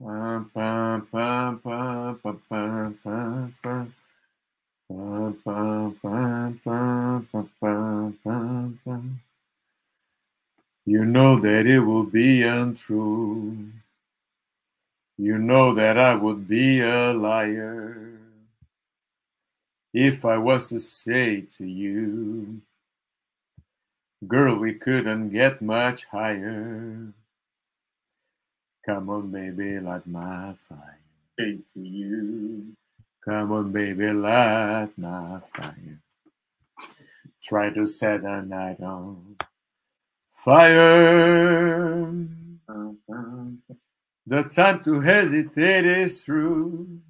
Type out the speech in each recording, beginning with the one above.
You know that it will be untrue. You know that I would be a liar if I was to say to you, Girl, we couldn't get much higher. Come on, baby, light my fire. Say to you. Come on, baby, light my fire. Try to set the night on fire. The time to hesitate is through.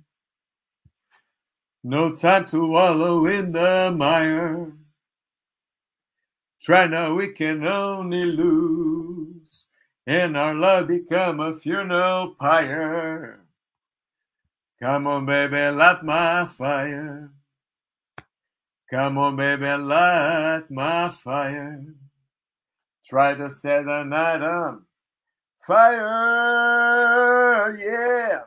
No time to wallow in the mire. Try now, we can only lose. and our love become a funeral pyre. Come on, baby, light my fire. Come on, baby, light my fire. Try to set the night on fire, yeah.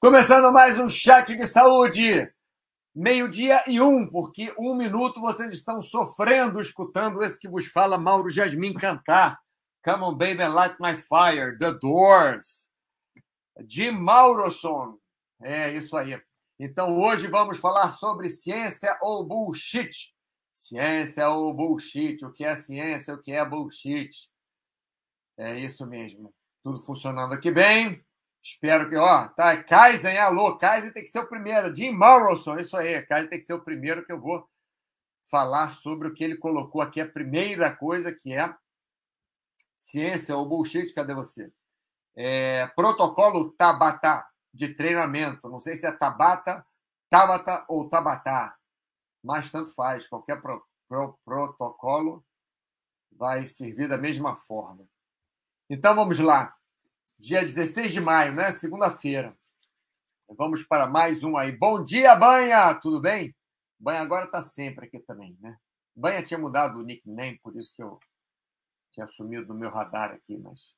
Começando mais um chat de saúde. Meio-dia e um, porque um minuto vocês estão sofrendo escutando esse que vos fala Mauro Jasmin cantar. Come on, baby, light my fire. The Doors. De Mauroson. É isso aí. Então hoje vamos falar sobre ciência ou bullshit. Ciência ou bullshit. O que é ciência, o que é bullshit. É isso mesmo. Tudo funcionando aqui bem. Espero que, ó, tá. Kaizen, alô, Kaizen tem que ser o primeiro. Jim Morrison, isso aí. Kaizen tem que ser o primeiro que eu vou falar sobre o que ele colocou aqui. A primeira coisa que é ciência ou bullshit. Cadê você? É, protocolo Tabata de treinamento. Não sei se é Tabata, Tabata ou Tabatá, mas tanto faz. Qualquer pro, pro, protocolo vai servir da mesma forma. Então vamos lá. Dia 16 de maio, né? Segunda-feira. Vamos para mais um aí. Bom dia, Banha! Tudo bem? Banha agora está sempre aqui também, né? Banha tinha mudado o nickname, por isso que eu tinha sumido do meu radar aqui, mas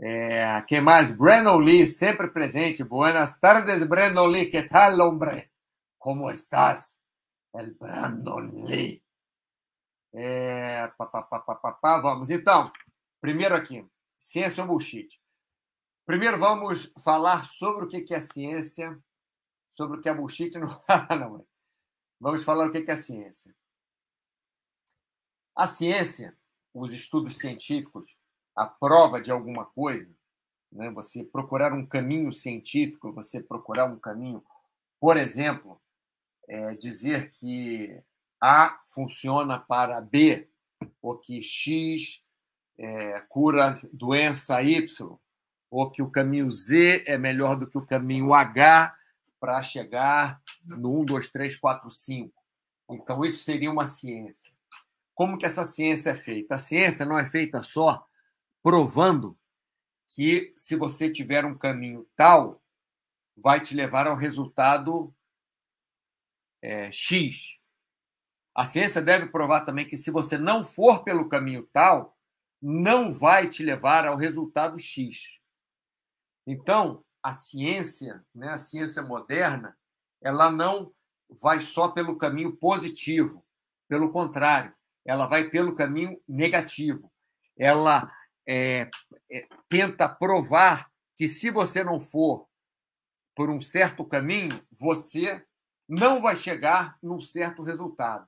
é, quem mais? Brandon Lee, sempre presente. Buenas tardes, Brandon Lee. Que tal, hombre? Como estás? El Brandon Lee. É, pá, pá, pá. Vamos, então. Primeiro aqui, ciência ou bullshit. Primeiro vamos falar sobre o que é ciência, sobre o que é bullshit. Não, não. Vamos falar o que é ciência. A ciência, os estudos científicos, a prova de alguma coisa, né? você procurar um caminho científico, você procurar um caminho, por exemplo, é, dizer que A funciona para B, ou que X é, cura doença Y, ou que o caminho Z é melhor do que o caminho H para chegar no 1, 2, 3, 4, 5. Então, isso seria uma ciência. Como que essa ciência é feita? A ciência não é feita só provando que se você tiver um caminho tal, vai te levar ao resultado é, X. A ciência deve provar também que se você não for pelo caminho tal, não vai te levar ao resultado X. Então, a ciência, né, a ciência moderna, ela não vai só pelo caminho positivo. Pelo contrário, ela vai pelo caminho negativo. Ela é, é, tenta provar que se você não for por um certo caminho, você não vai chegar num certo resultado.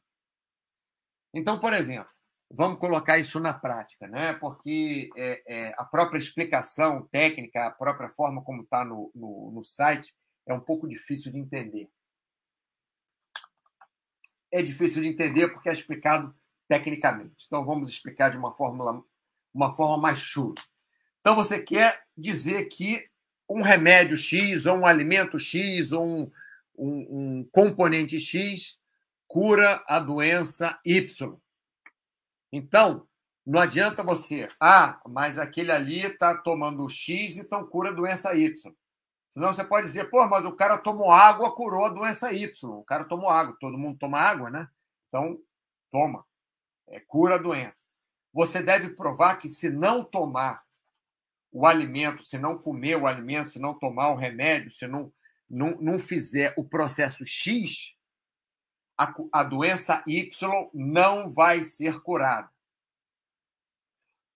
Então, por exemplo, vamos colocar isso na prática, né? porque é, é, a própria explicação técnica, a própria forma como está no, no, no site, é um pouco difícil de entender. É difícil de entender porque é explicado tecnicamente. Então, vamos explicar de uma fórmula, uma forma mais chula. Então, você quer dizer que um remédio X, ou um alimento X, ou um, um, um componente X cura a doença Y. Então, não adianta você, ah, mas aquele ali está tomando X, então cura a doença Y. Senão você pode dizer, pô, mas o cara tomou água, curou a doença Y. O cara tomou água, todo mundo toma água, né? Então, toma, é, cura a doença. Você deve provar que se não tomar o alimento, se não comer o alimento, se não tomar o remédio, se não, não, não fizer o processo X, a, a doença Y não vai ser curada.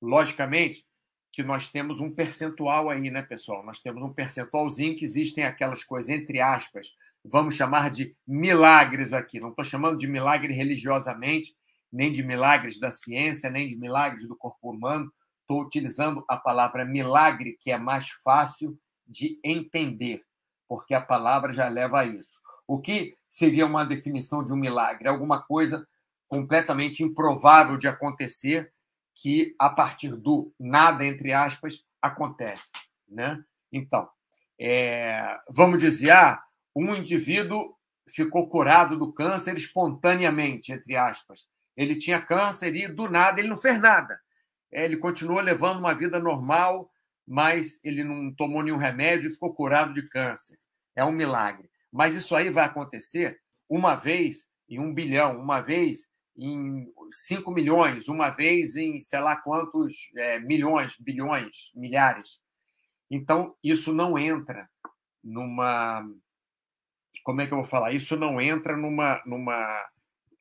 Logicamente que nós temos um percentual aí, né, pessoal? Nós temos um percentualzinho que existem aquelas coisas, entre aspas, vamos chamar de milagres aqui. Não estou chamando de milagre religiosamente, nem de milagres da ciência, nem de milagres do corpo humano. Estou utilizando a palavra milagre, que é mais fácil de entender, porque a palavra já leva a isso. O que seria uma definição de um milagre? Alguma coisa completamente improvável de acontecer, que a partir do nada, entre aspas, acontece. Né? Então, é, vamos dizer, ah, um indivíduo ficou curado do câncer espontaneamente, entre aspas. Ele tinha câncer e, do nada, ele não fez nada. É, ele continuou levando uma vida normal, mas ele não tomou nenhum remédio e ficou curado de câncer. É um milagre. Mas isso aí vai acontecer uma vez em um bilhão, uma vez em cinco milhões, uma vez em sei lá quantos é, milhões, bilhões, milhares. Então, isso não entra numa. Como é que eu vou falar? Isso não entra numa. numa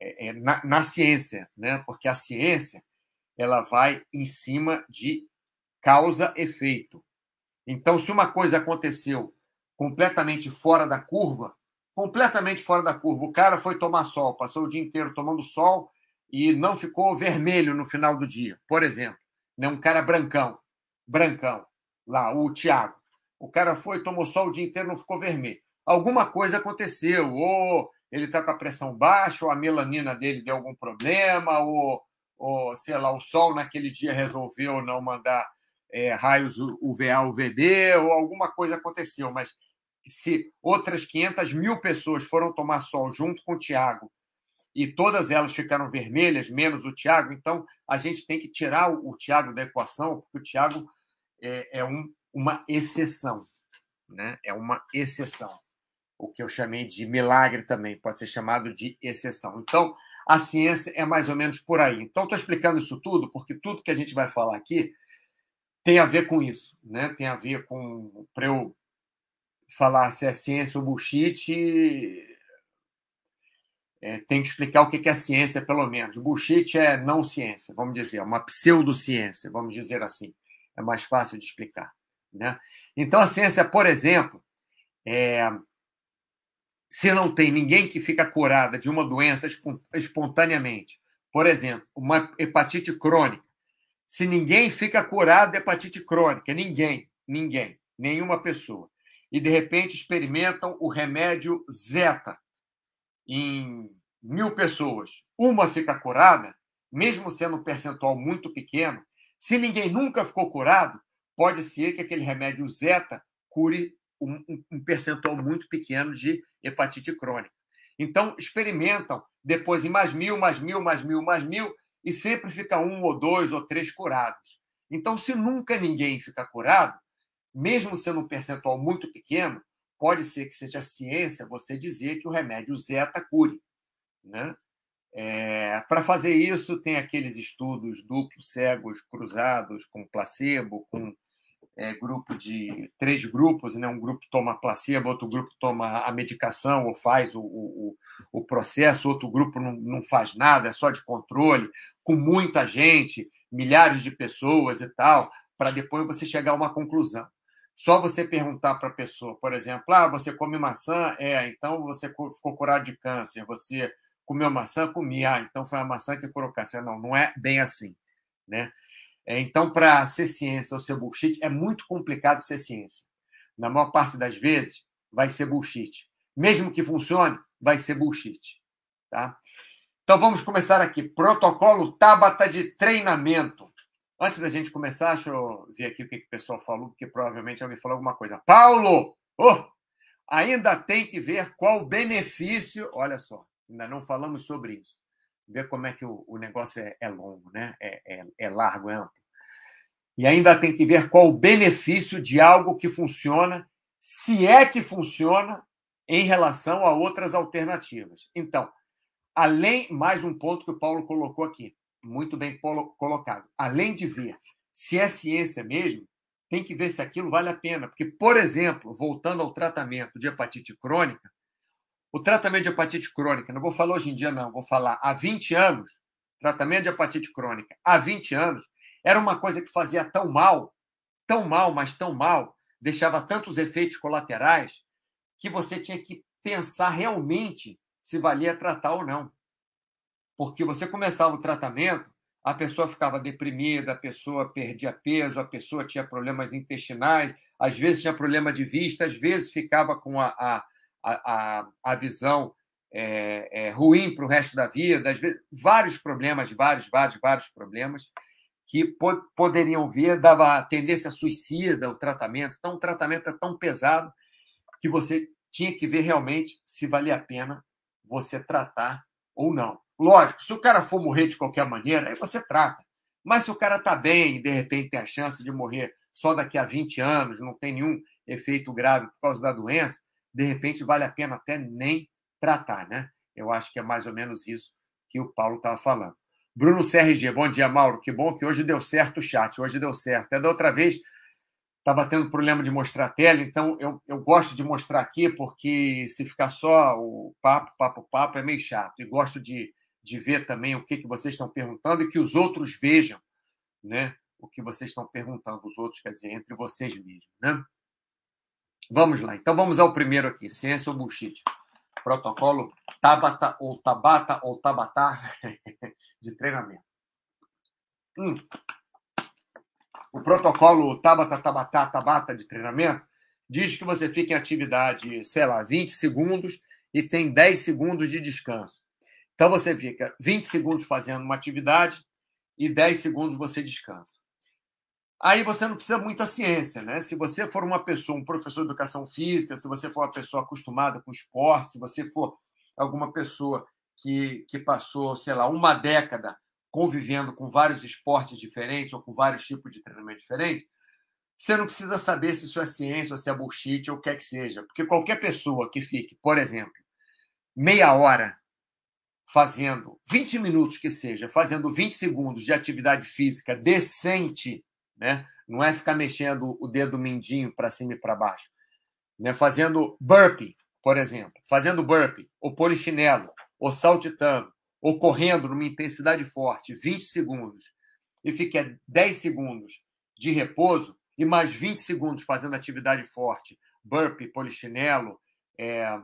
é, é, na, na ciência, né? porque a ciência ela vai em cima de causa-efeito. Então, se uma coisa aconteceu completamente fora da curva, completamente fora da curva. O cara foi tomar sol, passou o dia inteiro tomando sol e não ficou vermelho no final do dia, por exemplo. Né? Um cara brancão, brancão, lá, o Tiago. O cara foi, tomou sol o dia inteiro, não ficou vermelho. Alguma coisa aconteceu, ou ele está com a pressão baixa, ou a melanina dele deu algum problema, ou, ou sei lá, o sol naquele dia resolveu não mandar é, raios UVA, UVB, ou alguma coisa aconteceu, mas se outras 500 mil pessoas foram tomar sol junto com o Tiago e todas elas ficaram vermelhas, menos o Tiago, então a gente tem que tirar o, o Tiago da equação, porque o Tiago é, é um, uma exceção. Né? É uma exceção. O que eu chamei de milagre também pode ser chamado de exceção. Então, a ciência é mais ou menos por aí. Então, estou explicando isso tudo porque tudo que a gente vai falar aqui tem a ver com isso, né? Tem a ver com para eu falar se é ciência ou bullshit, é, tem que explicar o que é ciência, pelo menos. Bullshit é não ciência, vamos dizer, uma pseudociência, vamos dizer assim. É mais fácil de explicar. Né? Então, a ciência, por exemplo, é, se não tem ninguém que fica curada de uma doença espontaneamente, por exemplo, uma hepatite crônica, se ninguém fica curado de hepatite crônica, ninguém, ninguém, nenhuma pessoa, e de repente experimentam o remédio Zeta em mil pessoas, uma fica curada, mesmo sendo um percentual muito pequeno, se ninguém nunca ficou curado, pode ser que aquele remédio Zeta cure um, um percentual muito pequeno de hepatite crônica. Então, experimentam depois em mais mil, mais mil, mais mil, mais mil, e sempre fica um ou dois ou três curados. Então, se nunca ninguém fica curado, mesmo sendo um percentual muito pequeno, pode ser que seja ciência você dizer que o remédio zeta cure. Né? É, Para fazer isso, tem aqueles estudos duplos, cegos, cruzados, com placebo, com é, grupo de três grupos, né? um grupo toma placebo, outro grupo toma a medicação ou faz o, o, o processo, outro grupo não, não faz nada, é só de controle, com muita gente, milhares de pessoas e tal, para depois você chegar a uma conclusão. Só você perguntar para a pessoa, por exemplo, ah, você come maçã? É, então você ficou curado de câncer. Você comeu maçã? Comi. Ah, então foi a maçã que curou câncer. Não, não é bem assim. Né? É, então, para ser ciência ou ser bullshit, é muito complicado ser ciência. Na maior parte das vezes, vai ser bullshit. Mesmo que funcione, vai ser bullshit. Tá? Então, vamos começar aqui. Protocolo Tabata de treinamento. Antes da gente começar, deixa eu ver aqui o que o pessoal falou, porque provavelmente alguém falou alguma coisa. Paulo! Oh, ainda tem que ver qual o benefício. Olha só, ainda não falamos sobre isso. Ver como é que o, o negócio é, é, longo, né? É, é, é largo, é amplo. E ainda tem que ver qual o benefício de algo que funciona, se é que funciona, em relação a outras alternativas. Então, além, mais um ponto que o Paulo colocou aqui, muito bem colocado. Além de ver se é ciência mesmo, tem que ver se aquilo vale a pena. Porque, por exemplo, voltando ao tratamento de hepatite crônica, o tratamento de hepatite crônica, não vou falar hoje em dia, não, vou falar há 20 anos, tratamento de hepatite crônica há 20 anos, era uma coisa que fazia tão mal, tão mal, mas tão mal, deixava tantos efeitos colaterais, que você tinha que pensar realmente se valia tratar ou não. Porque você começava o tratamento, a pessoa ficava deprimida, a pessoa perdia peso, a pessoa tinha problemas intestinais, às vezes tinha problema de vista, às vezes ficava com a, a, a, a visão é, é, ruim para o resto da vida, às vezes, vários problemas, vários, vários, vários problemas que po poderiam vir, dava tendência suicida o tratamento. Então, o tratamento é tão pesado que você tinha que ver realmente se valia a pena você tratar ou não. Lógico, se o cara for morrer de qualquer maneira, aí você trata. Mas se o cara está bem e de repente tem a chance de morrer só daqui a 20 anos, não tem nenhum efeito grave por causa da doença, de repente vale a pena até nem tratar, né? Eu acho que é mais ou menos isso que o Paulo estava falando. Bruno CRG, bom dia, Mauro. Que bom que hoje deu certo o chat, hoje deu certo. Até da outra vez estava tendo problema de mostrar a tela, então eu, eu gosto de mostrar aqui, porque se ficar só o papo, papo, papo, é meio chato. E gosto de, de ver também o que, que vocês estão perguntando e que os outros vejam, né? O que vocês estão perguntando, os outros, quer dizer, entre vocês mesmos, né? Vamos lá. Então vamos ao primeiro aqui, ciência ou bullshit. Protocolo Tabata ou Tabata ou Tabatá de treinamento. Hum. O protocolo Tabata, Tabata, Tabata de treinamento diz que você fica em atividade, sei lá, 20 segundos e tem 10 segundos de descanso. Então você fica 20 segundos fazendo uma atividade e 10 segundos você descansa. Aí você não precisa muita ciência, né? Se você for uma pessoa, um professor de educação física, se você for uma pessoa acostumada com esporte, se você for alguma pessoa que, que passou, sei lá, uma década convivendo com vários esportes diferentes ou com vários tipos de treinamento diferentes, você não precisa saber se isso é ciência ou se é bullshit ou o que quer que seja. Porque qualquer pessoa que fique, por exemplo, meia hora fazendo, 20 minutos que seja, fazendo 20 segundos de atividade física decente, né? Não é ficar mexendo o dedo mindinho para cima e para baixo, né? Fazendo burpee, por exemplo, fazendo burpee, ou polichinelo, ou saltitando, ou correndo numa intensidade forte, 20 segundos, e fica 10 segundos de repouso e mais 20 segundos fazendo atividade forte, burpee, polichinelo, é,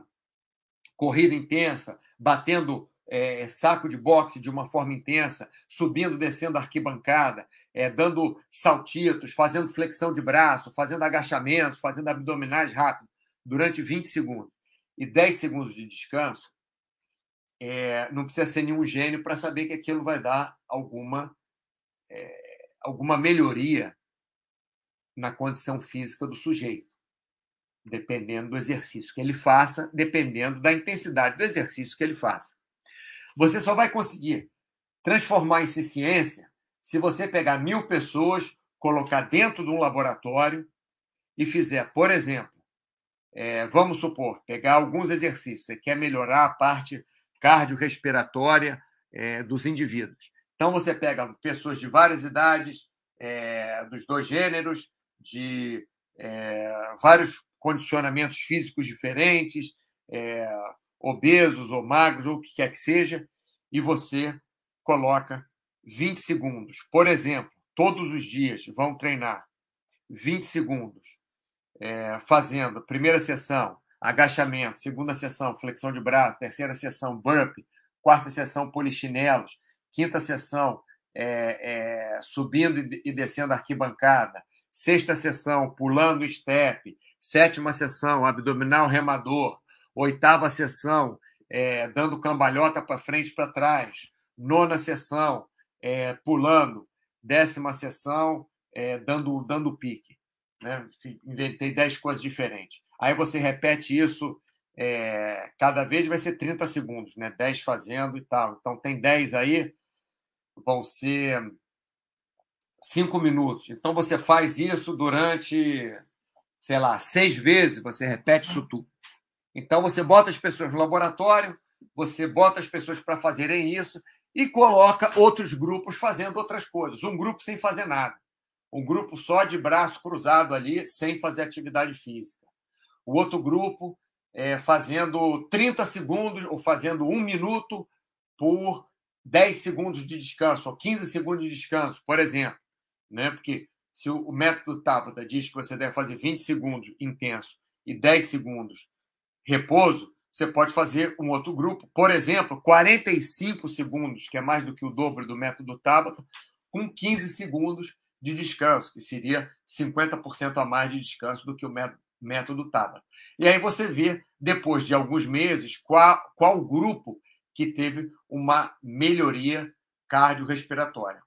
corrida intensa, batendo é, saco de boxe de uma forma intensa, subindo, descendo a arquibancada, é, dando saltitos, fazendo flexão de braço, fazendo agachamentos, fazendo abdominais rápido, durante 20 segundos e 10 segundos de descanso, é, não precisa ser nenhum gênio para saber que aquilo vai dar alguma, é, alguma melhoria na condição física do sujeito, dependendo do exercício que ele faça, dependendo da intensidade do exercício que ele faça. Você só vai conseguir transformar isso em ciência se você pegar mil pessoas, colocar dentro de um laboratório e fizer, por exemplo, é, vamos supor, pegar alguns exercícios, você quer melhorar a parte cardiorrespiratória é, dos indivíduos. Então, você pega pessoas de várias idades, é, dos dois gêneros, de é, vários condicionamentos físicos diferentes, é, obesos ou magros, ou o que quer que seja, e você coloca 20 segundos. Por exemplo, todos os dias vão treinar 20 segundos, é, fazendo primeira sessão, agachamento, segunda sessão, flexão de braço, terceira sessão, burpee, quarta sessão, polichinelos, quinta sessão, é, é, subindo e descendo arquibancada, sexta sessão, pulando step, sétima sessão, abdominal remador, oitava sessão, é, dando cambalhota para frente para trás, nona sessão, é, pulando, décima sessão, é, dando, dando pique. Né? Inventei dez coisas diferentes. Aí você repete isso é, cada vez vai ser 30 segundos, né? 10 fazendo e tal. Então tem 10 aí, vão ser 5 minutos. Então você faz isso durante, sei lá, seis vezes, você repete isso tudo. Então você bota as pessoas no laboratório, você bota as pessoas para fazerem isso e coloca outros grupos fazendo outras coisas. Um grupo sem fazer nada. Um grupo só de braço cruzado ali, sem fazer atividade física. O outro grupo é, fazendo 30 segundos ou fazendo um minuto por 10 segundos de descanso, ou 15 segundos de descanso, por exemplo. Né? Porque se o método Tabata diz que você deve fazer 20 segundos intenso e 10 segundos repouso, você pode fazer um outro grupo, por exemplo, 45 segundos, que é mais do que o dobro do método Tabata, com 15 segundos de descanso, que seria 50% a mais de descanso do que o método Tabata. E aí você vê, depois de alguns meses, qual, qual grupo que teve uma melhoria cardiorrespiratória.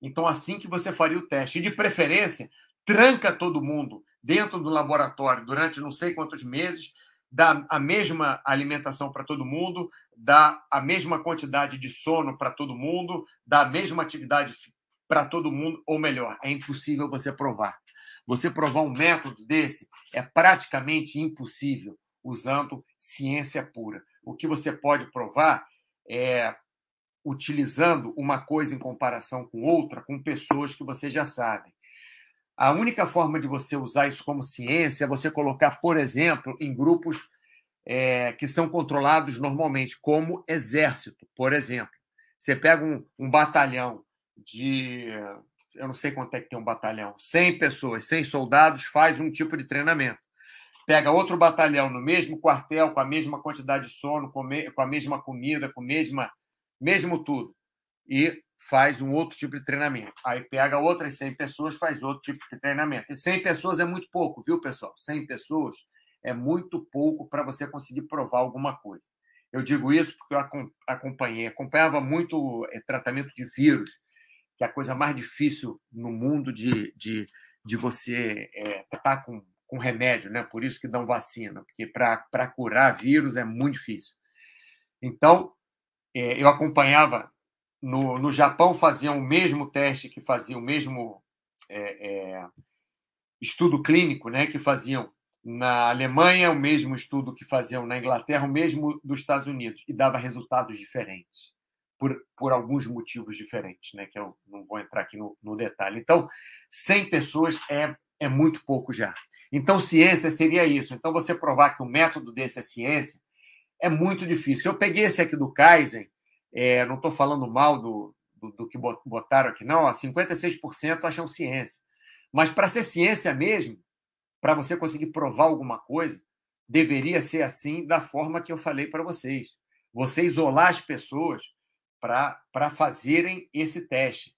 Então, assim que você faria o teste, e de preferência, tranca todo mundo dentro do laboratório durante não sei quantos meses, dá a mesma alimentação para todo mundo, dá a mesma quantidade de sono para todo mundo, dá a mesma atividade para todo mundo, ou melhor, é impossível você provar. Você provar um método desse é praticamente impossível usando ciência pura. O que você pode provar é utilizando uma coisa em comparação com outra, com pessoas que você já sabe. A única forma de você usar isso como ciência é você colocar, por exemplo, em grupos é, que são controlados normalmente, como exército, por exemplo. Você pega um, um batalhão de. Eu não sei quanto é que tem um batalhão, 100 pessoas, 100 soldados, faz um tipo de treinamento. Pega outro batalhão no mesmo quartel, com a mesma quantidade de sono, com, a mesma comida, com mesma, mesmo tudo, e faz um outro tipo de treinamento. Aí pega outras 100 pessoas, faz outro tipo de treinamento. E 100 pessoas é muito pouco, viu, pessoal? 100 pessoas é muito pouco para você conseguir provar alguma coisa. Eu digo isso porque eu acompanhei, acompanhava muito é, tratamento de vírus, que é a coisa mais difícil no mundo de, de, de você é, tratar com, com remédio, né? Por isso que dão vacina, porque para curar vírus é muito difícil. Então, é, eu acompanhava no, no Japão faziam o mesmo teste que faziam o mesmo é, é, estudo clínico, né? Que faziam na Alemanha o mesmo estudo que faziam na Inglaterra, o mesmo dos Estados Unidos e dava resultados diferentes por, por alguns motivos diferentes, né? Que eu não vou entrar aqui no, no detalhe. Então, 100 pessoas é é muito pouco já. Então, ciência seria isso. Então, você provar que o método desse é ciência é muito difícil. Eu peguei esse aqui do Kaizen, é, não estou falando mal do, do, do, que botaram aqui, não, ó, 56% acham ciência. Mas para ser ciência mesmo, para você conseguir provar alguma coisa, deveria ser assim, da forma que eu falei para vocês. Você isolar as pessoas para fazerem esse teste.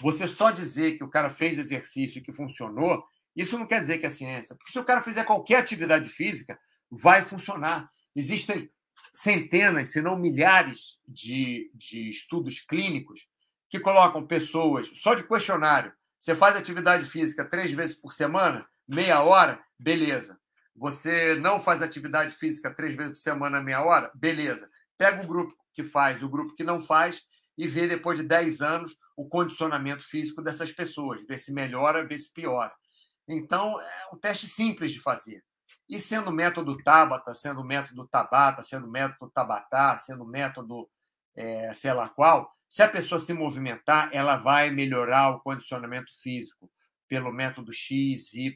Você só dizer que o cara fez exercício e que funcionou, isso não quer dizer que é ciência. Porque se o cara fizer qualquer atividade física, vai funcionar. Existem centenas, se não milhares, de, de estudos clínicos que colocam pessoas só de questionário. Você faz atividade física três vezes por semana, meia hora, beleza. Você não faz atividade física três vezes por semana, meia hora, beleza. Pega o grupo que faz, o grupo que não faz, e vê depois de 10 anos o condicionamento físico dessas pessoas, ver se melhora, ver se piora. Então, é um teste simples de fazer. E sendo método Tabata, sendo método Tabata, sendo método Tabatá, sendo método é, sei lá qual, se a pessoa se movimentar, ela vai melhorar o condicionamento físico pelo método X, Y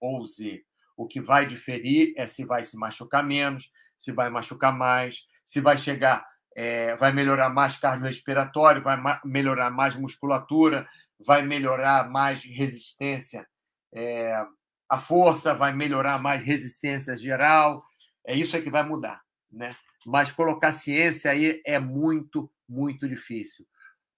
ou Z. O que vai diferir é se vai se machucar menos, se vai machucar mais, se vai chegar, é, vai melhorar mais cardiorrespiratório, vai ma melhorar mais musculatura, vai melhorar mais resistência é, a força vai melhorar mais resistência geral, é isso é que vai mudar, né? Mas colocar ciência aí é muito, muito difícil.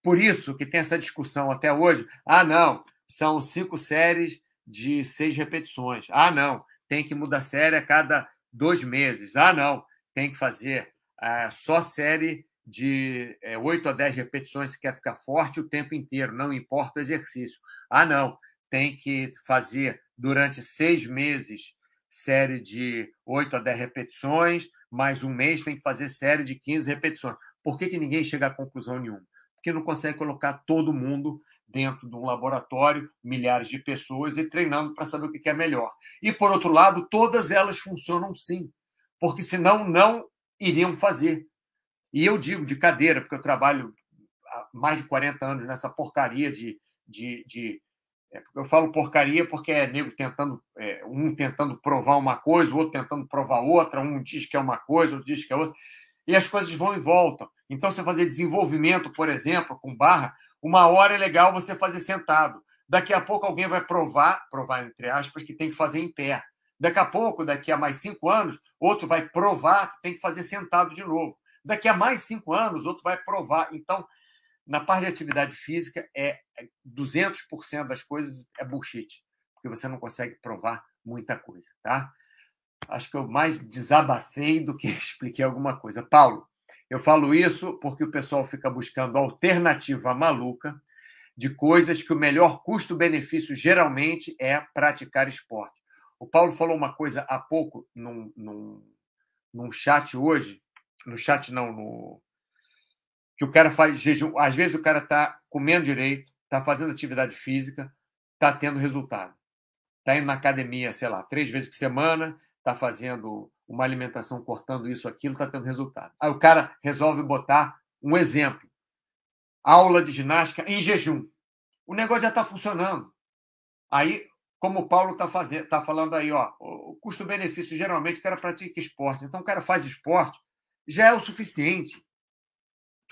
Por isso que tem essa discussão até hoje. Ah, não, são cinco séries de seis repetições. Ah, não, tem que mudar série a cada dois meses. Ah, não, tem que fazer ah, só série de é, 8 a 10 repetições se quer ficar forte o tempo inteiro, não importa o exercício. Ah, não, tem que fazer durante seis meses série de 8 a 10 repetições, mais um mês tem que fazer série de 15 repetições. Por que, que ninguém chega a conclusão nenhuma? Porque não consegue colocar todo mundo dentro de um laboratório, milhares de pessoas, e treinando para saber o que é melhor. E, por outro lado, todas elas funcionam sim, porque senão não iriam fazer. E eu digo de cadeira, porque eu trabalho há mais de 40 anos nessa porcaria de. de, de eu falo porcaria porque é nego tentando, é, um tentando provar uma coisa, o outro tentando provar outra, um diz que é uma coisa, outro diz que é outra, e as coisas vão e voltam. Então, você fazer desenvolvimento, por exemplo, com barra, uma hora é legal você fazer sentado. Daqui a pouco alguém vai provar, provar entre aspas, que tem que fazer em pé. Daqui a pouco, daqui a mais cinco anos, outro vai provar que tem que fazer sentado de novo. Daqui a mais cinco anos, outro vai provar. Então, na parte de atividade física, é 200% é das coisas é bullshit, porque você não consegue provar muita coisa, tá? Acho que eu mais desabafei do que expliquei alguma coisa. Paulo, eu falo isso porque o pessoal fica buscando alternativa maluca de coisas que o melhor custo-benefício geralmente é praticar esporte. O Paulo falou uma coisa há pouco num, num, num chat hoje, no chat não, no, que o cara faz jejum. Às vezes o cara está comendo direito, está fazendo atividade física, está tendo resultado. Está indo na academia, sei lá, três vezes por semana, está fazendo uma alimentação cortando isso, aquilo, está tendo resultado. Aí o cara resolve botar um exemplo. Aula de ginástica em jejum. O negócio já está funcionando. Aí, como o Paulo está tá falando aí, ó, o custo-benefício geralmente o cara pratica esporte. Então o cara faz esporte, já é o suficiente.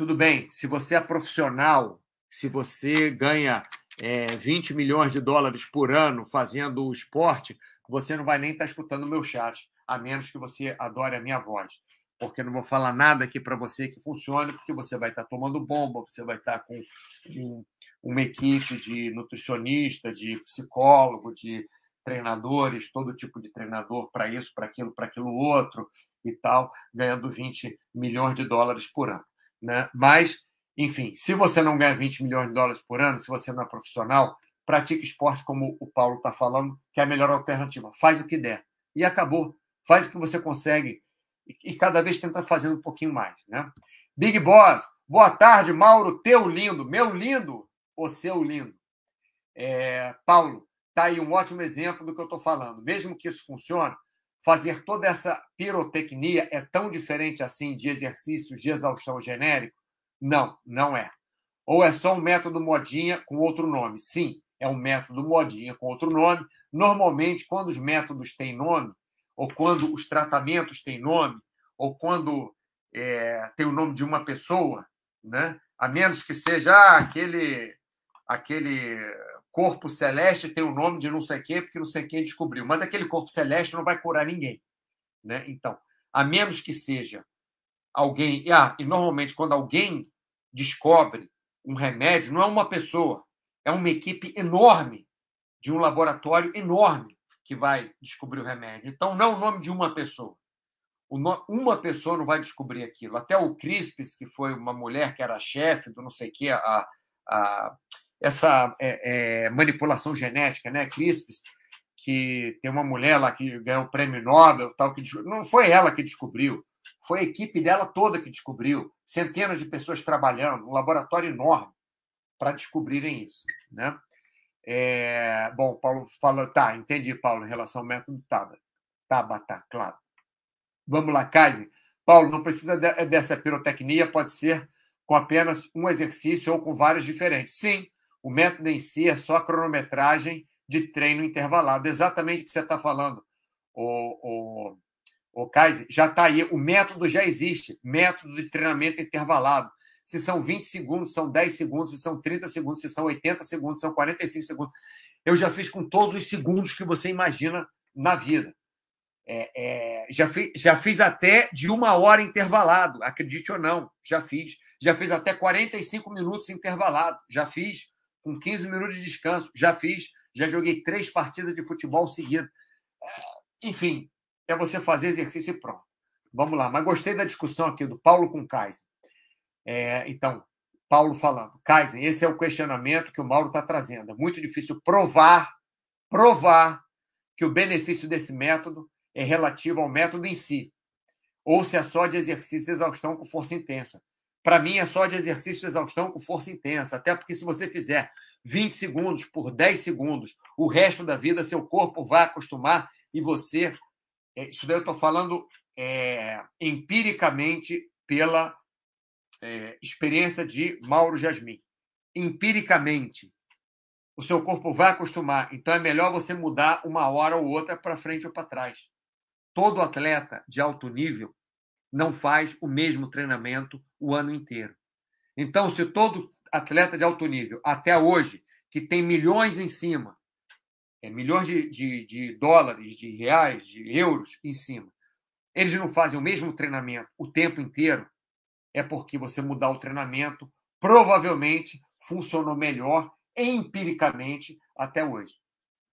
Tudo bem, se você é profissional, se você ganha é, 20 milhões de dólares por ano fazendo o esporte, você não vai nem estar tá escutando o meu chat, a menos que você adore a minha voz. Porque eu não vou falar nada aqui para você que funcione, porque você vai estar tá tomando bomba, você vai estar tá com um, uma equipe de nutricionista, de psicólogo, de treinadores, todo tipo de treinador para isso, para aquilo, para aquilo outro e tal, ganhando 20 milhões de dólares por ano. Né? Mas, enfim, se você não ganha 20 milhões de dólares por ano, se você não é profissional, pratique esporte como o Paulo está falando, que é a melhor alternativa. Faz o que der. E acabou. Faz o que você consegue e, cada vez tenta fazendo um pouquinho mais. Né? Big Boss, boa tarde, Mauro, teu lindo, meu lindo, o seu lindo. É, Paulo, tá aí um ótimo exemplo do que eu estou falando. Mesmo que isso funcione, fazer toda essa pirotecnia é tão diferente assim de exercícios de exaustão genérico? Não, não é. Ou é só um método modinha com outro nome? Sim, é um método modinha com outro nome. Normalmente, quando os métodos têm nome, ou quando os tratamentos têm nome, ou quando é, tem o nome de uma pessoa, né? a menos que seja ah, aquele, aquele corpo celeste tem o nome de não sei quem, porque não sei quem descobriu. Mas aquele corpo celeste não vai curar ninguém. Né? Então, a menos que seja alguém. Ah, e normalmente, quando alguém descobre um remédio, não é uma pessoa, é uma equipe enorme, de um laboratório enorme, que vai descobrir o remédio. Então, não é o nome de uma pessoa. Uma pessoa não vai descobrir aquilo. Até o Crispes, que foi uma mulher que era chefe do não sei o quê, a, a essa é, é, manipulação genética, né? CRISPR, que tem uma mulher lá que ganhou o prêmio Nobel, tal, que não foi ela que descobriu, foi a equipe dela toda que descobriu, centenas de pessoas trabalhando, um laboratório enorme para descobrirem isso, né? É, bom, Paulo falou, tá, entendi, Paulo, em relação ao método Tabata. Tabata, claro. Vamos lá, Kaiser. Paulo, não precisa dessa pirotecnia, pode ser com apenas um exercício ou com vários diferentes. Sim, o método em si é só a cronometragem de treino intervalado. Exatamente o que você está falando, o, o, o Kaiser. Já está aí. O método já existe. Método de treinamento intervalado. Se são 20 segundos, são 10 segundos, se são 30 segundos, se são 80 segundos, são 45 segundos. Eu já fiz com todos os segundos que você imagina na vida. É, é, já, fiz, já fiz até de uma hora intervalado, acredite ou não, já fiz. Já fiz até 45 minutos intervalado, já fiz com 15 minutos de descanso. Já fiz, já joguei três partidas de futebol seguidas. Enfim, é você fazer exercício e pronto. Vamos lá, mas gostei da discussão aqui do Paulo com Kaiser. É, então, Paulo falando, Kaiser, esse é o questionamento que o Mauro está trazendo. É muito difícil provar, provar que o benefício desse método é relativo ao método em si, ou se é só de exercício e exaustão com força intensa para mim é só de exercício de exaustão com força intensa. Até porque se você fizer 20 segundos por 10 segundos, o resto da vida seu corpo vai acostumar e você. É, isso daí eu estou falando é, empiricamente pela é, experiência de Mauro Jasmin. Empiricamente, o seu corpo vai acostumar. Então é melhor você mudar uma hora ou outra para frente ou para trás. Todo atleta de alto nível não faz o mesmo treinamento o ano inteiro. Então, se todo atleta de alto nível, até hoje, que tem milhões em cima, é, milhões de, de, de dólares, de reais, de euros em cima, eles não fazem o mesmo treinamento o tempo inteiro, é porque você mudar o treinamento provavelmente funcionou melhor empiricamente até hoje.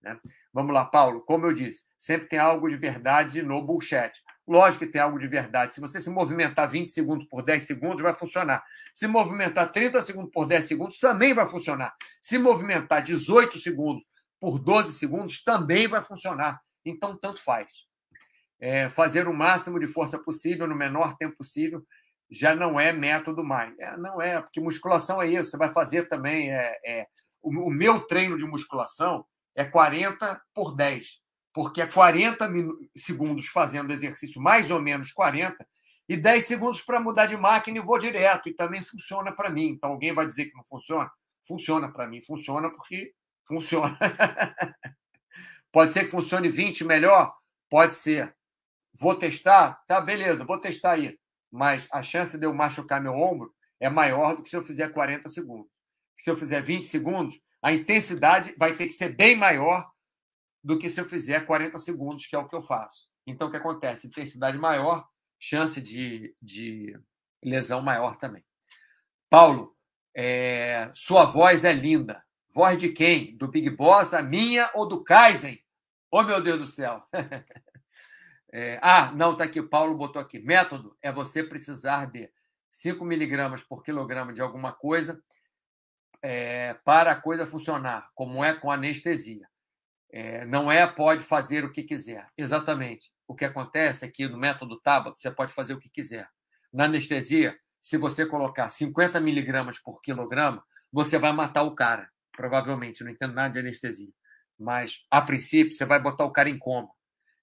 Né? Vamos lá, Paulo. Como eu disse, sempre tem algo de verdade no bullshit. Lógico que tem algo de verdade. Se você se movimentar 20 segundos por 10 segundos, vai funcionar. Se movimentar 30 segundos por 10 segundos, também vai funcionar. Se movimentar 18 segundos por 12 segundos, também vai funcionar. Então, tanto faz. É, fazer o máximo de força possível no menor tempo possível já não é método mais. É, não é, porque musculação é isso. Você vai fazer também. É, é o, o meu treino de musculação é 40 por 10, porque é 40 segundos fazendo exercício, mais ou menos 40, e 10 segundos para mudar de máquina e vou direto. E também funciona para mim. Então alguém vai dizer que não funciona? Funciona para mim, funciona porque funciona. Pode ser que funcione 20 melhor? Pode ser. Vou testar? Tá, beleza, vou testar aí. Mas a chance de eu machucar meu ombro é maior do que se eu fizer 40 segundos. Se eu fizer 20 segundos, a intensidade vai ter que ser bem maior do que se eu fizer 40 segundos, que é o que eu faço. Então, o que acontece? Intensidade maior, chance de, de lesão maior também. Paulo, é, sua voz é linda. Voz de quem? Do Big Boss, a minha ou do Kaizen? Oh, meu Deus do céu! é, ah, não, está aqui. Paulo botou aqui. Método é você precisar de 5 miligramas por quilograma de alguma coisa é, para a coisa funcionar, como é com anestesia. É, não é pode fazer o que quiser. Exatamente. O que acontece é que no método Tabata você pode fazer o que quiser. Na anestesia, se você colocar 50 miligramas por quilograma, você vai matar o cara, provavelmente. não entendo nada de anestesia. Mas, a princípio, você vai botar o cara em coma.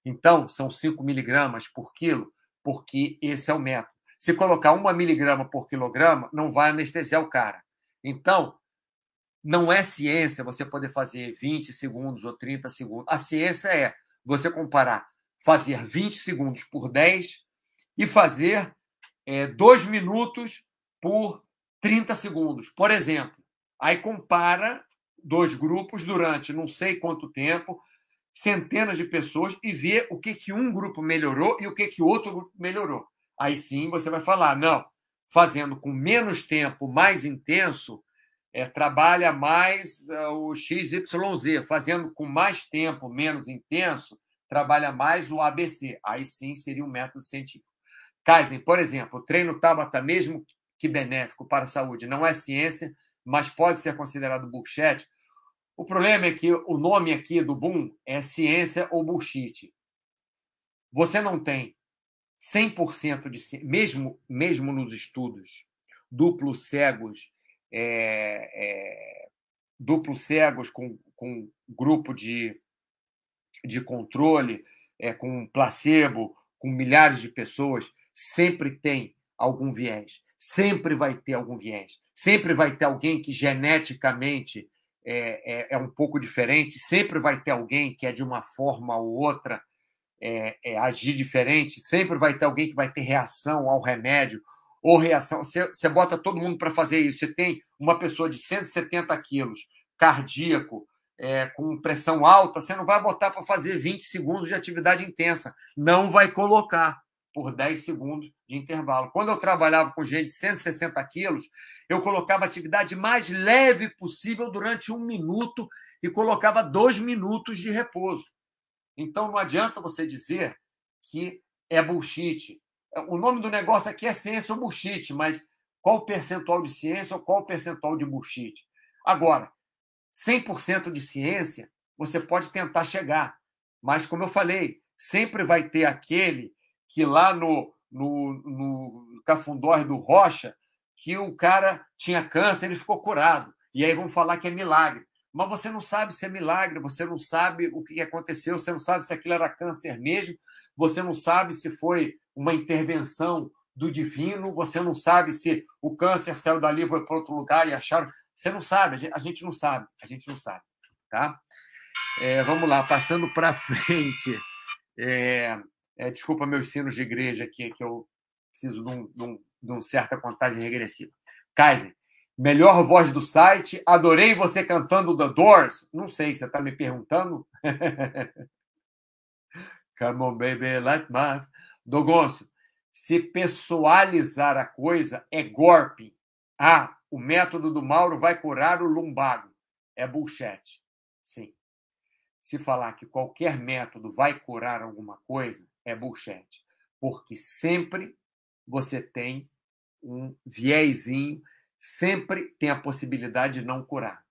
Então, são 5 miligramas por quilo, porque esse é o método. Se colocar 1 miligrama por quilograma, não vai anestesiar o cara. Então, não é ciência você poder fazer 20 segundos ou 30 segundos. A ciência é você comparar fazer 20 segundos por 10 e fazer é, 2 minutos por 30 segundos, por exemplo. Aí compara dois grupos durante não sei quanto tempo, centenas de pessoas, e vê o que, que um grupo melhorou e o que, que outro grupo melhorou. Aí sim você vai falar, não, fazendo com menos tempo, mais intenso, é, trabalha mais uh, o XYZ, fazendo com mais tempo, menos intenso, trabalha mais o ABC. Aí sim seria um método científico. Kaizen, por exemplo, o treino Tabata, mesmo que benéfico para a saúde, não é ciência, mas pode ser considerado bullshit. O problema é que o nome aqui do boom é ciência ou bullshit. Você não tem 100% de ciência, mesmo, mesmo nos estudos duplos cegos é, é, duplos cegos com, com grupo de, de controle, é, com placebo, com milhares de pessoas, sempre tem algum viés. Sempre vai ter algum viés. Sempre vai ter alguém que geneticamente é, é, é um pouco diferente. Sempre vai ter alguém que é de uma forma ou outra é, é, agir diferente. Sempre vai ter alguém que vai ter reação ao remédio ou reação. Você, você bota todo mundo para fazer isso. Você tem uma pessoa de 170 quilos, cardíaco, é, com pressão alta, você não vai botar para fazer 20 segundos de atividade intensa. Não vai colocar por 10 segundos de intervalo. Quando eu trabalhava com gente de 160 quilos, eu colocava a atividade mais leve possível durante um minuto e colocava dois minutos de repouso. Então não adianta você dizer que é bullshit o nome do negócio aqui é ciência ou bullshit, mas qual o percentual de ciência ou qual o percentual de bullshit? Agora, 100% de ciência, você pode tentar chegar, mas como eu falei, sempre vai ter aquele que lá no, no, no Cafundós do Rocha, que o cara tinha câncer, ele ficou curado. E aí vão falar que é milagre. Mas você não sabe se é milagre, você não sabe o que aconteceu, você não sabe se aquilo era câncer mesmo, você não sabe se foi uma intervenção do divino, você não sabe se o câncer saiu dali foi para outro lugar e acharam. Você não sabe, a gente não sabe, a gente não sabe. Tá? É, vamos lá, passando para frente. É, é, desculpa meus sinos de igreja aqui, que eu preciso de, um, de, um, de uma certa contagem regressiva. Kaiser, melhor voz do site. Adorei você cantando The Doors. Não sei, você está me perguntando? Come on, baby, let my... Dogoncio, se pessoalizar a coisa é golpe. Ah, o método do Mauro vai curar o lumbago. É bullshit. Sim. Se falar que qualquer método vai curar alguma coisa, é bullshit. Porque sempre você tem um viezinho, sempre tem a possibilidade de não curar.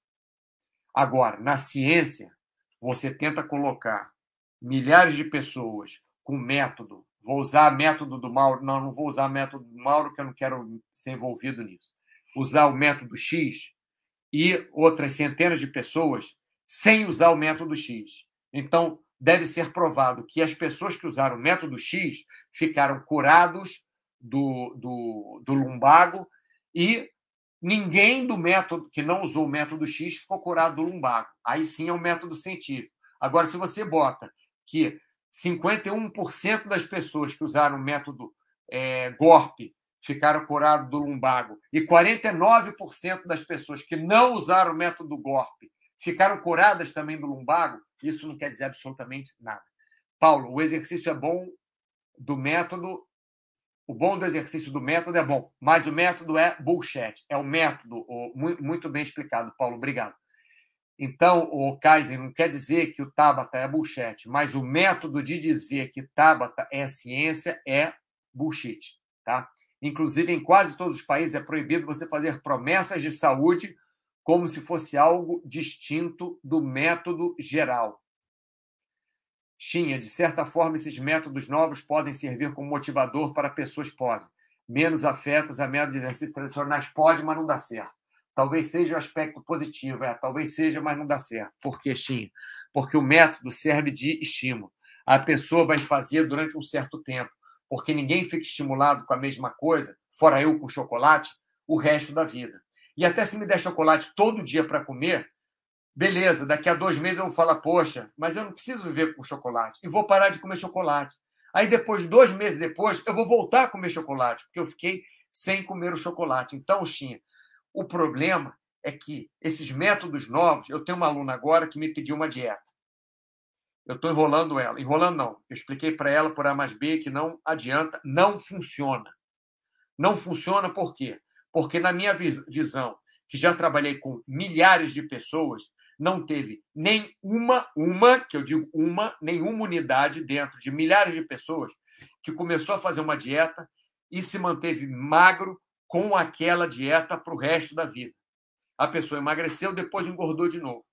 Agora, na ciência, você tenta colocar milhares de pessoas com método. Vou usar método do Mauro. Não, não vou usar método do Mauro, que eu não quero ser envolvido nisso. Usar o método X e outras centenas de pessoas sem usar o método X. Então, deve ser provado que as pessoas que usaram o método X ficaram curados do, do, do lumbago e ninguém do método que não usou o método X ficou curado do lumbago. Aí sim é um método científico. Agora, se você bota que 51% das pessoas que usaram o método é, GORP ficaram curados do lumbago e 49% das pessoas que não usaram o método GORP ficaram curadas também do lumbago, isso não quer dizer absolutamente nada. Paulo, o exercício é bom do método, o bom do exercício do método é bom, mas o método é bullshit. É o método, muito bem explicado, Paulo, obrigado. Então, o Kaiser não quer dizer que o Tabata é bullshit, mas o método de dizer que Tabata é ciência é bullshit, tá? Inclusive, em quase todos os países é proibido você fazer promessas de saúde como se fosse algo distinto do método geral. Xinha, de certa forma, esses métodos novos podem servir como motivador para pessoas pobres, menos afetas a métodos de exercícios tradicionais. Pode, mas não dá certo. Talvez seja o um aspecto positivo, é, talvez seja, mas não dá certo. Por que, Xinha? Porque o método serve de estímulo. A pessoa vai fazer durante um certo tempo, porque ninguém fica estimulado com a mesma coisa, fora eu com chocolate, o resto da vida. E até se me der chocolate todo dia para comer, beleza, daqui a dois meses eu vou falar, poxa, mas eu não preciso viver com chocolate. E vou parar de comer chocolate. Aí depois, dois meses depois, eu vou voltar a comer chocolate, porque eu fiquei sem comer o chocolate. Então, Xinha, o problema é que esses métodos novos, eu tenho uma aluna agora que me pediu uma dieta. Eu estou enrolando ela. Enrolando não. Eu expliquei para ela por A mais B que não adianta, não funciona. Não funciona por quê? Porque, na minha visão, que já trabalhei com milhares de pessoas, não teve nem uma, uma, que eu digo uma, nenhuma unidade dentro de milhares de pessoas que começou a fazer uma dieta e se manteve magro com aquela dieta para o resto da vida. A pessoa emagreceu, depois engordou de novo.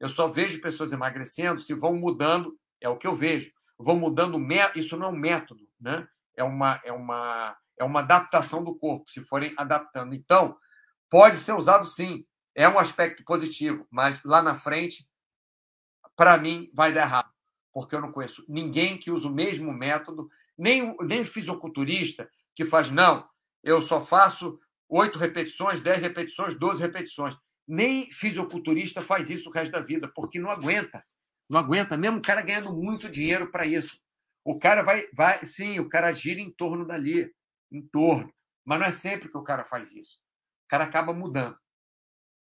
Eu só vejo pessoas emagrecendo se vão mudando, é o que eu vejo, vão mudando, isso não é um método, né? é, uma, é, uma, é uma adaptação do corpo, se forem adaptando. Então, pode ser usado sim, é um aspecto positivo, mas lá na frente, para mim, vai dar errado, porque eu não conheço ninguém que usa o mesmo método, nem, nem fisiculturista que faz, não, eu só faço oito repetições, dez repetições, doze repetições. Nem fisiculturista faz isso o resto da vida, porque não aguenta. Não aguenta, mesmo o cara ganhando muito dinheiro para isso. O cara vai, vai, sim, o cara gira em torno dali em torno. Mas não é sempre que o cara faz isso. O cara acaba mudando.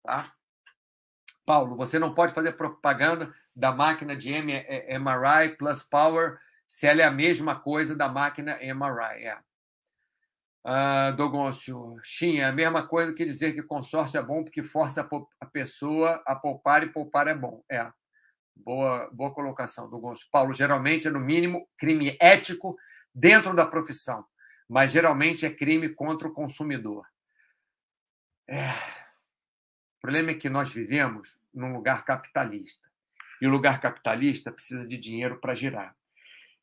Tá? Paulo, você não pode fazer propaganda da máquina de MRI plus power se ela é a mesma coisa da máquina MRI. É. Uh, Dogoncio, Xim, é a mesma coisa que dizer que consórcio é bom porque força a pessoa a poupar e poupar é bom. É. Boa, boa colocação, Dogoncio. Paulo, geralmente é no mínimo crime ético dentro da profissão mas geralmente é crime contra o consumidor. É. O problema é que nós vivemos num lugar capitalista. E o lugar capitalista precisa de dinheiro para girar.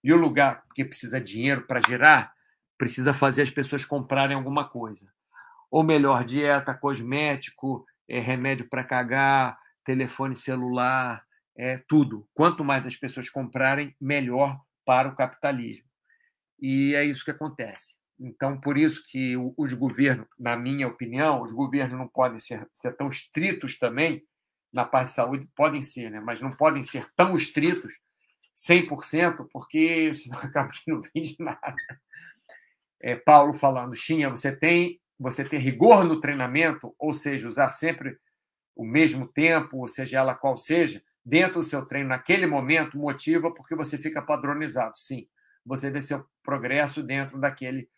E o lugar que precisa de dinheiro para girar precisa fazer as pessoas comprarem alguma coisa. Ou melhor, dieta, cosmético, é, remédio para cagar, telefone celular, é tudo. Quanto mais as pessoas comprarem, melhor para o capitalismo. E é isso que acontece. Então, por isso que os governos, na minha opinião, os governos não podem ser, ser tão estritos também na parte de saúde, podem ser, né? mas não podem ser tão estritos 100%, porque senão acaba que não vende nada. É, Paulo falando, Xinha, você tem você ter rigor no treinamento, ou seja, usar sempre o mesmo tempo, ou seja, ela qual seja, dentro do seu treino naquele momento, motiva porque você fica padronizado. Sim, você vê seu progresso dentro daquele,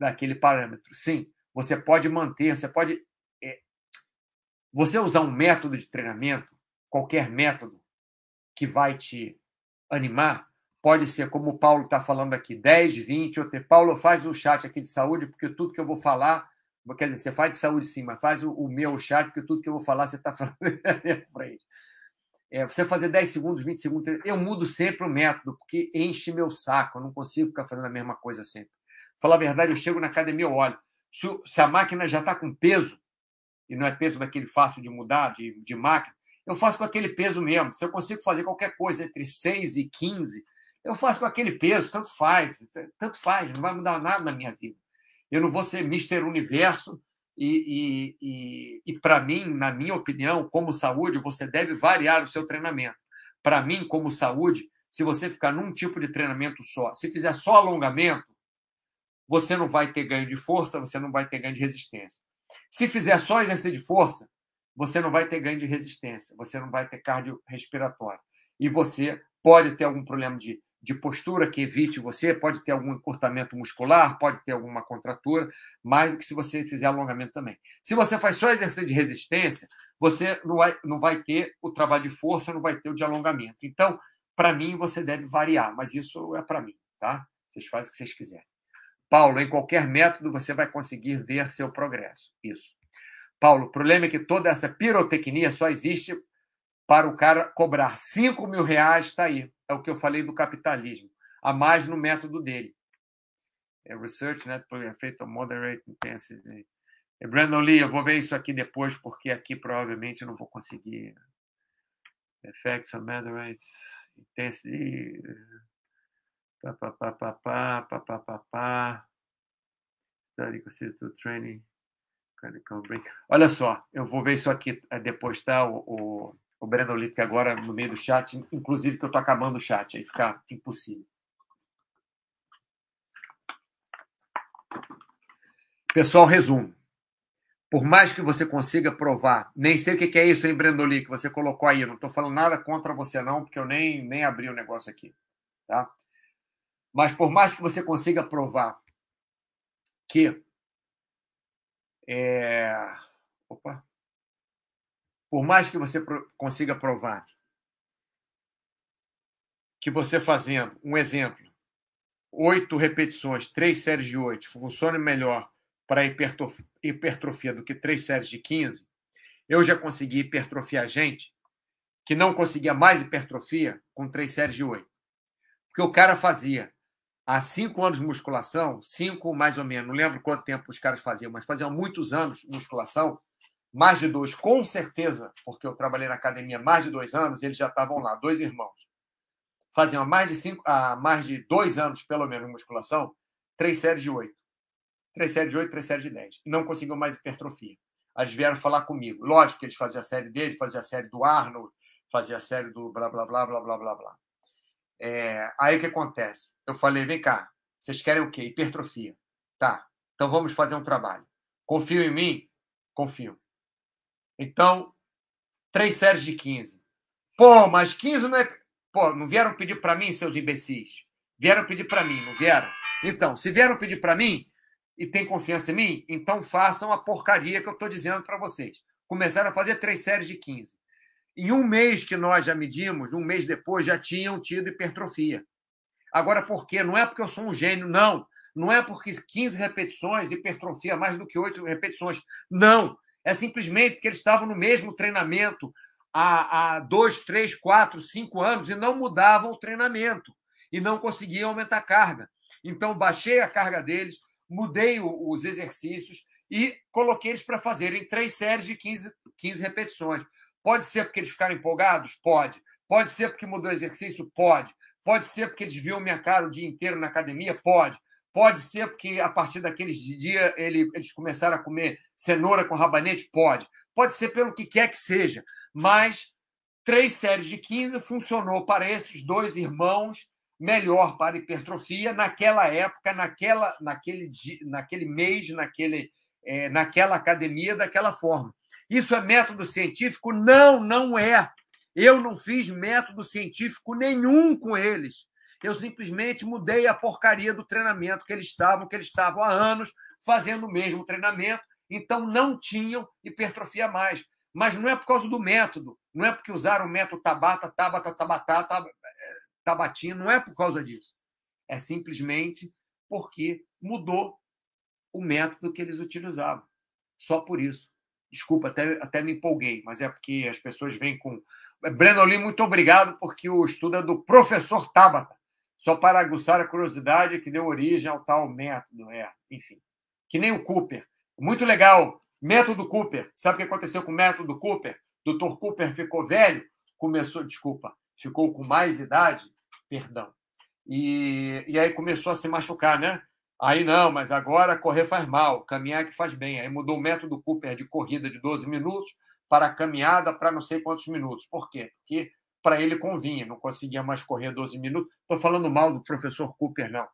daquele parâmetro. Sim, você pode manter, você pode. É, você usar um método de treinamento, qualquer método que vai te animar, pode ser como o Paulo está falando aqui, 10, 20, ou ter. Paulo, faz um chat aqui de saúde, porque tudo que eu vou falar Quer dizer, você faz de saúde sim, mas faz o, o meu chat, porque tudo que eu vou falar você está falando na minha frente. É, você fazer 10 segundos, 20 segundos, eu mudo sempre o método, porque enche meu saco, eu não consigo ficar fazendo a mesma coisa sempre. Falar a verdade, eu chego na academia, eu olho. Se, se a máquina já está com peso, e não é peso daquele fácil de mudar, de, de máquina, eu faço com aquele peso mesmo. Se eu consigo fazer qualquer coisa entre 6 e 15, eu faço com aquele peso, tanto faz, tanto faz, não vai mudar nada na minha vida. Eu não vou ser Mister Universo e, e, e, e para mim, na minha opinião, como saúde, você deve variar o seu treinamento. Para mim, como saúde, se você ficar num tipo de treinamento só, se fizer só alongamento, você não vai ter ganho de força, você não vai ter ganho de resistência. Se fizer só exercício de força, você não vai ter ganho de resistência, você não vai ter cardiorrespiratório. E você pode ter algum problema de de postura que evite você, pode ter algum encurtamento muscular, pode ter alguma contratura, mais do que se você fizer alongamento também. Se você faz só exercício de resistência, você não vai, não vai ter o trabalho de força, não vai ter o de alongamento. Então, para mim, você deve variar, mas isso é para mim, tá? Vocês fazem o que vocês quiserem. Paulo, em qualquer método você vai conseguir ver seu progresso. Isso. Paulo, o problema é que toda essa pirotecnia só existe para o cara cobrar 5 mil reais, está aí. É o que eu falei do capitalismo. A mais no método dele. É research né, feito moderate intensity. É Brandon Lee, eu vou ver isso aqui depois, porque aqui provavelmente eu não vou conseguir. Effects on moderate intensity. Pá, pá, pá, pá, pá, pá, pá, pá, pá. Study training. Olha só, eu vou ver isso aqui eh, depois, tá? O, o, o Breno Lippe agora no meio do chat, inclusive que eu estou acabando o chat, aí fica impossível. Pessoal, resumo. Por mais que você consiga provar, nem sei o que é isso, hein, Brendoli, que você colocou aí. Eu não estou falando nada contra você, não, porque eu nem, nem abri o negócio aqui. Tá? Mas por mais que você consiga provar que. É... Opa por mais que você consiga provar que você fazendo, um exemplo, oito repetições, três séries de oito, funciona melhor para hipertrofia do que três séries de 15, eu já consegui hipertrofiar gente que não conseguia mais hipertrofia com três séries de oito. Porque o cara fazia há cinco anos de musculação, cinco mais ou menos, não lembro quanto tempo os caras faziam, mas faziam muitos anos de musculação, mais de dois, com certeza, porque eu trabalhei na academia mais de dois anos, eles já estavam lá, dois irmãos. Faziam há mais de, cinco, há mais de dois anos, pelo menos, em musculação, três séries de oito. Três séries de oito, três séries de dez. Não conseguiam mais hipertrofia. Eles vieram falar comigo. Lógico que eles faziam a série dele, faziam a série do Arnold, faziam a série do blá, blá, blá, blá, blá, blá, blá. É, aí o que acontece? Eu falei, vem cá, vocês querem o quê? Hipertrofia. Tá, então vamos fazer um trabalho. Confio em mim? Confio. Então, três séries de 15. Pô, mas 15 não é. Pô, não vieram pedir para mim, seus imbecis? Vieram pedir para mim, não vieram? Então, se vieram pedir para mim e tem confiança em mim, então façam a porcaria que eu estou dizendo para vocês. Começaram a fazer três séries de 15. Em um mês que nós já medimos, um mês depois, já tinham tido hipertrofia. Agora, por quê? Não é porque eu sou um gênio, não. Não é porque 15 repetições de hipertrofia mais do que 8 repetições. Não. É simplesmente que eles estavam no mesmo treinamento há, há dois, três, quatro, cinco anos e não mudavam o treinamento e não conseguiam aumentar a carga. Então, baixei a carga deles, mudei os exercícios e coloquei eles para fazerem três séries de 15, 15 repetições. Pode ser porque eles ficaram empolgados? Pode. Pode ser porque mudou o exercício? Pode. Pode ser porque eles viam minha cara o dia inteiro na academia? Pode. Pode ser porque a partir daqueles dias ele, eles começaram a comer cenoura com rabanete? Pode. Pode ser pelo que quer que seja. Mas três séries de 15 funcionou para esses dois irmãos melhor para hipertrofia naquela época, naquela, naquele, naquele mês, naquele, é, naquela academia, daquela forma. Isso é método científico? Não, não é. Eu não fiz método científico nenhum com eles. Eu simplesmente mudei a porcaria do treinamento que eles estavam, que eles estavam há anos fazendo o mesmo treinamento, então não tinham hipertrofia mais. Mas não é por causa do método, não é porque usaram o método Tabata, Tabata, Tabata, Tabatinha, não é por causa disso. É simplesmente porque mudou o método que eles utilizavam. Só por isso. Desculpa, até, até me empolguei, mas é porque as pessoas vêm com. Breno Lee, muito obrigado, porque o estudo é do professor Tabata. Só para aguçar a curiosidade que deu origem ao tal método. É, enfim. Que nem o Cooper. Muito legal. Método Cooper. Sabe o que aconteceu com o método Cooper? Dr. Cooper ficou velho, começou, desculpa, ficou com mais idade, perdão. E, e aí começou a se machucar, né? Aí não, mas agora correr faz mal, caminhar que faz bem. Aí mudou o método Cooper de corrida de 12 minutos para caminhada para não sei quantos minutos. Por quê? Porque para ele convinha, não conseguia mais correr 12 minutos. Estou falando mal do professor Cooper, não.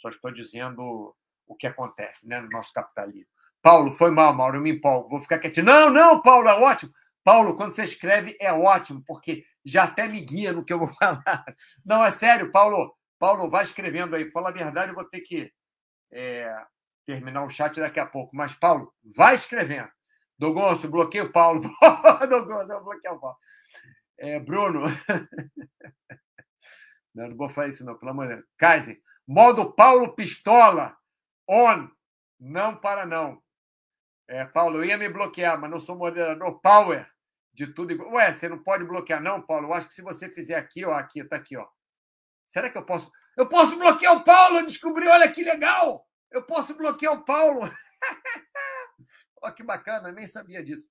Só estou dizendo o que acontece né, no nosso capitalismo. Paulo, foi mal, Mauro, eu me empolgo, vou ficar quietinho. Não, não, Paulo, é ótimo. Paulo, quando você escreve, é ótimo, porque já até me guia no que eu vou falar. Não, é sério, Paulo. Paulo, vai escrevendo aí. Fala a verdade, eu vou ter que é, terminar o chat daqui a pouco. Mas, Paulo, vai escrevendo. Dogonço, bloqueia o Paulo. Dogonço, eu vou bloquear o Paulo. É, Bruno. não, não vou fazer isso, não, pelo amor de Deus. Kaiser, modo Paulo Pistola. On. Não para não. É, Paulo, eu ia me bloquear, mas não sou moderador power de tudo. Ué, você não pode bloquear, não, Paulo? Eu acho que se você fizer aqui, ó, aqui, tá aqui, ó. Será que eu posso? Eu posso bloquear o Paulo, eu descobri, olha que legal! Eu posso bloquear o Paulo. olha que bacana, nem sabia disso.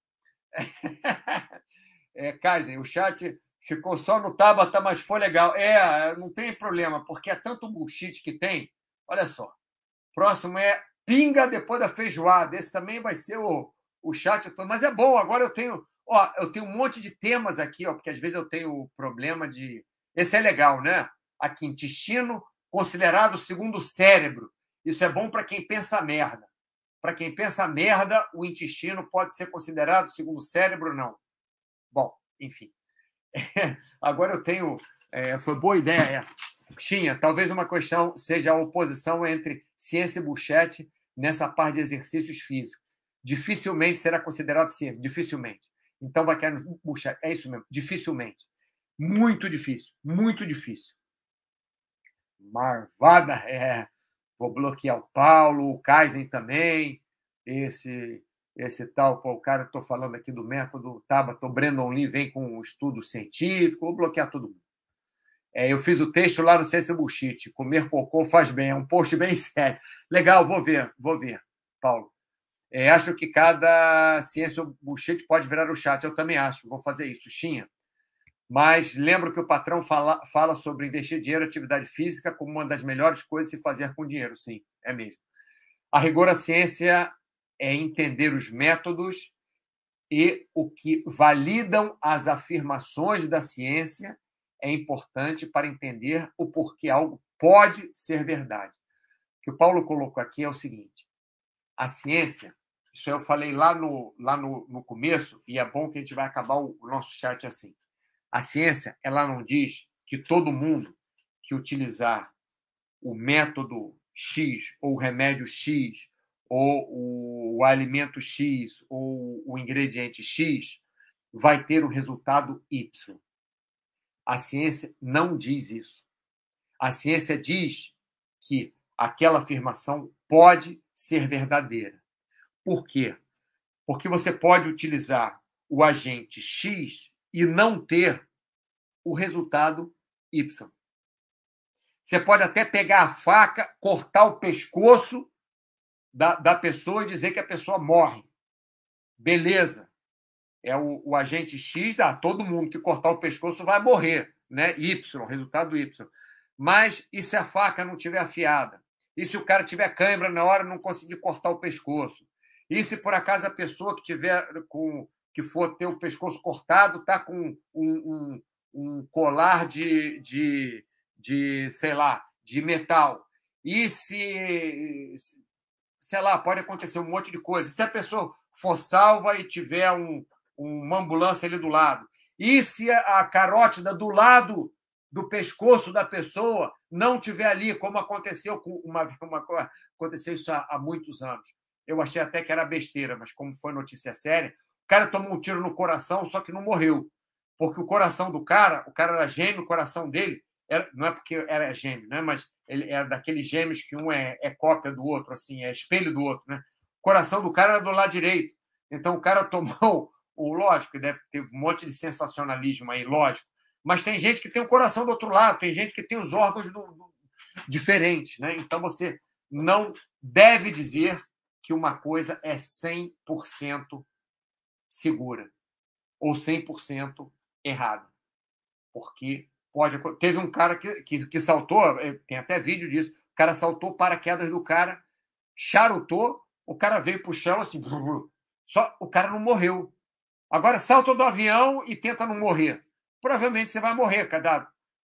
é, Kaiser, o chat ficou só no Tabata, mas foi legal. É, não tem problema, porque é tanto bullshit que tem. Olha só. Próximo é pinga depois da feijoada. Esse também vai ser o, o chat. Mas é bom, agora eu tenho. Ó, eu tenho um monte de temas aqui, ó, porque às vezes eu tenho problema de. Esse é legal, né? Aqui, intestino considerado segundo o cérebro. Isso é bom para quem pensa merda. Para quem pensa merda, o intestino pode ser considerado segundo o cérebro, não. Bom, enfim. Agora eu tenho. É, foi boa ideia essa. Tinha, talvez uma questão seja a oposição entre ciência e buchete nessa parte de exercícios físicos. Dificilmente será considerado ser, dificilmente. Então vai no buchete. É isso mesmo, dificilmente. Muito difícil, muito difícil. Marvada, é. Vou bloquear o Paulo, o Kaizen também, esse esse tal, pô, o cara, estou falando aqui do método Tabata, o Brandon Lee vem com um estudo científico, vou bloquear todo mundo. É, eu fiz o texto lá no Ciência Bullshit. Comer cocô faz bem. É um post bem sério. Legal, vou ver, vou ver, Paulo. É, acho que cada Ciência Bullshit pode virar o chat. Eu também acho. Vou fazer isso. Xinha. Mas lembro que o patrão fala, fala sobre investir dinheiro em atividade física como uma das melhores coisas se fazer com dinheiro. Sim, é mesmo. A rigor, a ciência é entender os métodos e o que validam as afirmações da ciência é importante para entender o porquê algo pode ser verdade. O que o Paulo colocou aqui é o seguinte: a ciência, isso eu falei lá no, lá no, no começo, e é bom que a gente vai acabar o, o nosso chat assim. A ciência, ela não diz que todo mundo que utilizar o método X, ou o remédio X, ou o, o alimento X, ou o ingrediente X, vai ter o resultado Y. A ciência não diz isso. A ciência diz que aquela afirmação pode ser verdadeira. Por quê? Porque você pode utilizar o agente X e não ter o resultado Y. Você pode até pegar a faca, cortar o pescoço da, da pessoa e dizer que a pessoa morre. Beleza é o, o agente X, ah, todo mundo que cortar o pescoço vai morrer, né? Y, resultado Y. Mas e se a faca não estiver afiada? E se o cara tiver cãibra na hora, não conseguir cortar o pescoço? E se por acaso a pessoa que tiver com que for ter o pescoço cortado está com um, um, um, colar de, de, de, sei lá, de metal? E se, sei lá, pode acontecer um monte de coisa. Se a pessoa for salva e tiver um, uma ambulância ali do lado, e se a carótida do lado do pescoço da pessoa não tiver ali, como aconteceu com uma, uma aconteceu isso há, há, muitos anos. Eu achei até que era besteira, mas como foi notícia séria, o cara tomou um tiro no coração, só que não morreu. Porque o coração do cara, o cara era gêmeo, o coração dele, era, não é porque era gêmeo, né? mas ele era daqueles gêmeos que um é, é cópia do outro, assim, é espelho do outro. Né? O coração do cara era do lado direito. Então o cara tomou, o lógico, deve ter um monte de sensacionalismo aí, lógico mas tem gente que tem o coração do outro lado, tem gente que tem os órgãos do, do, diferentes. Né? Então você não deve dizer que uma coisa é 100% segura ou 100% errada. Porque pode. Teve um cara que, que, que saltou, é, tem até vídeo disso, o cara saltou paraquedas do cara, charutou, o cara veio para o chão assim, só o cara não morreu. Agora salta do avião e tenta não morrer provavelmente você vai morrer. Cada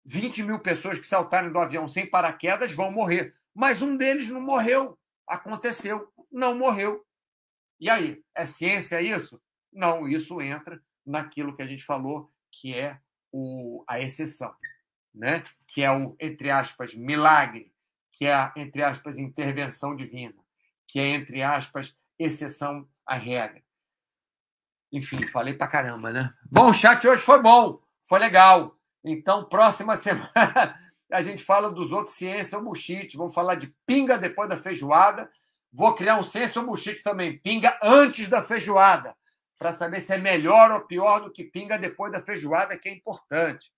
20 mil pessoas que saltarem do avião sem paraquedas vão morrer. Mas um deles não morreu. Aconteceu, não morreu. E aí, é ciência isso? Não, isso entra naquilo que a gente falou, que é o, a exceção, né? que é o, entre aspas, milagre, que é a, entre aspas, intervenção divina, que é, entre aspas, exceção à regra. Enfim, falei pra caramba, né? Bom, o chat hoje foi bom. Foi legal. Então, próxima semana a gente fala dos outros ciência ou bullshit. Vamos falar de pinga depois da feijoada. Vou criar um ciência ou bullshit também. Pinga antes da feijoada. Para saber se é melhor ou pior do que pinga depois da feijoada, que é importante.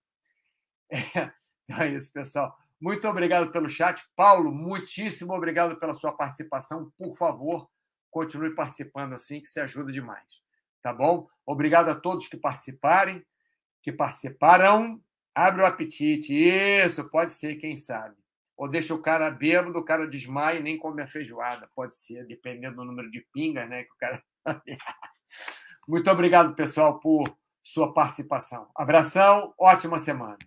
É, é isso, pessoal. Muito obrigado pelo chat. Paulo, muitíssimo obrigado pela sua participação. Por favor, continue participando assim, que se ajuda demais. Tá bom? Obrigado a todos que participarem que participaram, abre o apetite. Isso, pode ser, quem sabe. Ou deixa o cara bêbado, o cara desmaia e nem come a feijoada. Pode ser, dependendo do número de pingas, né? Que o cara. Muito obrigado, pessoal, por sua participação. Abração, ótima semana.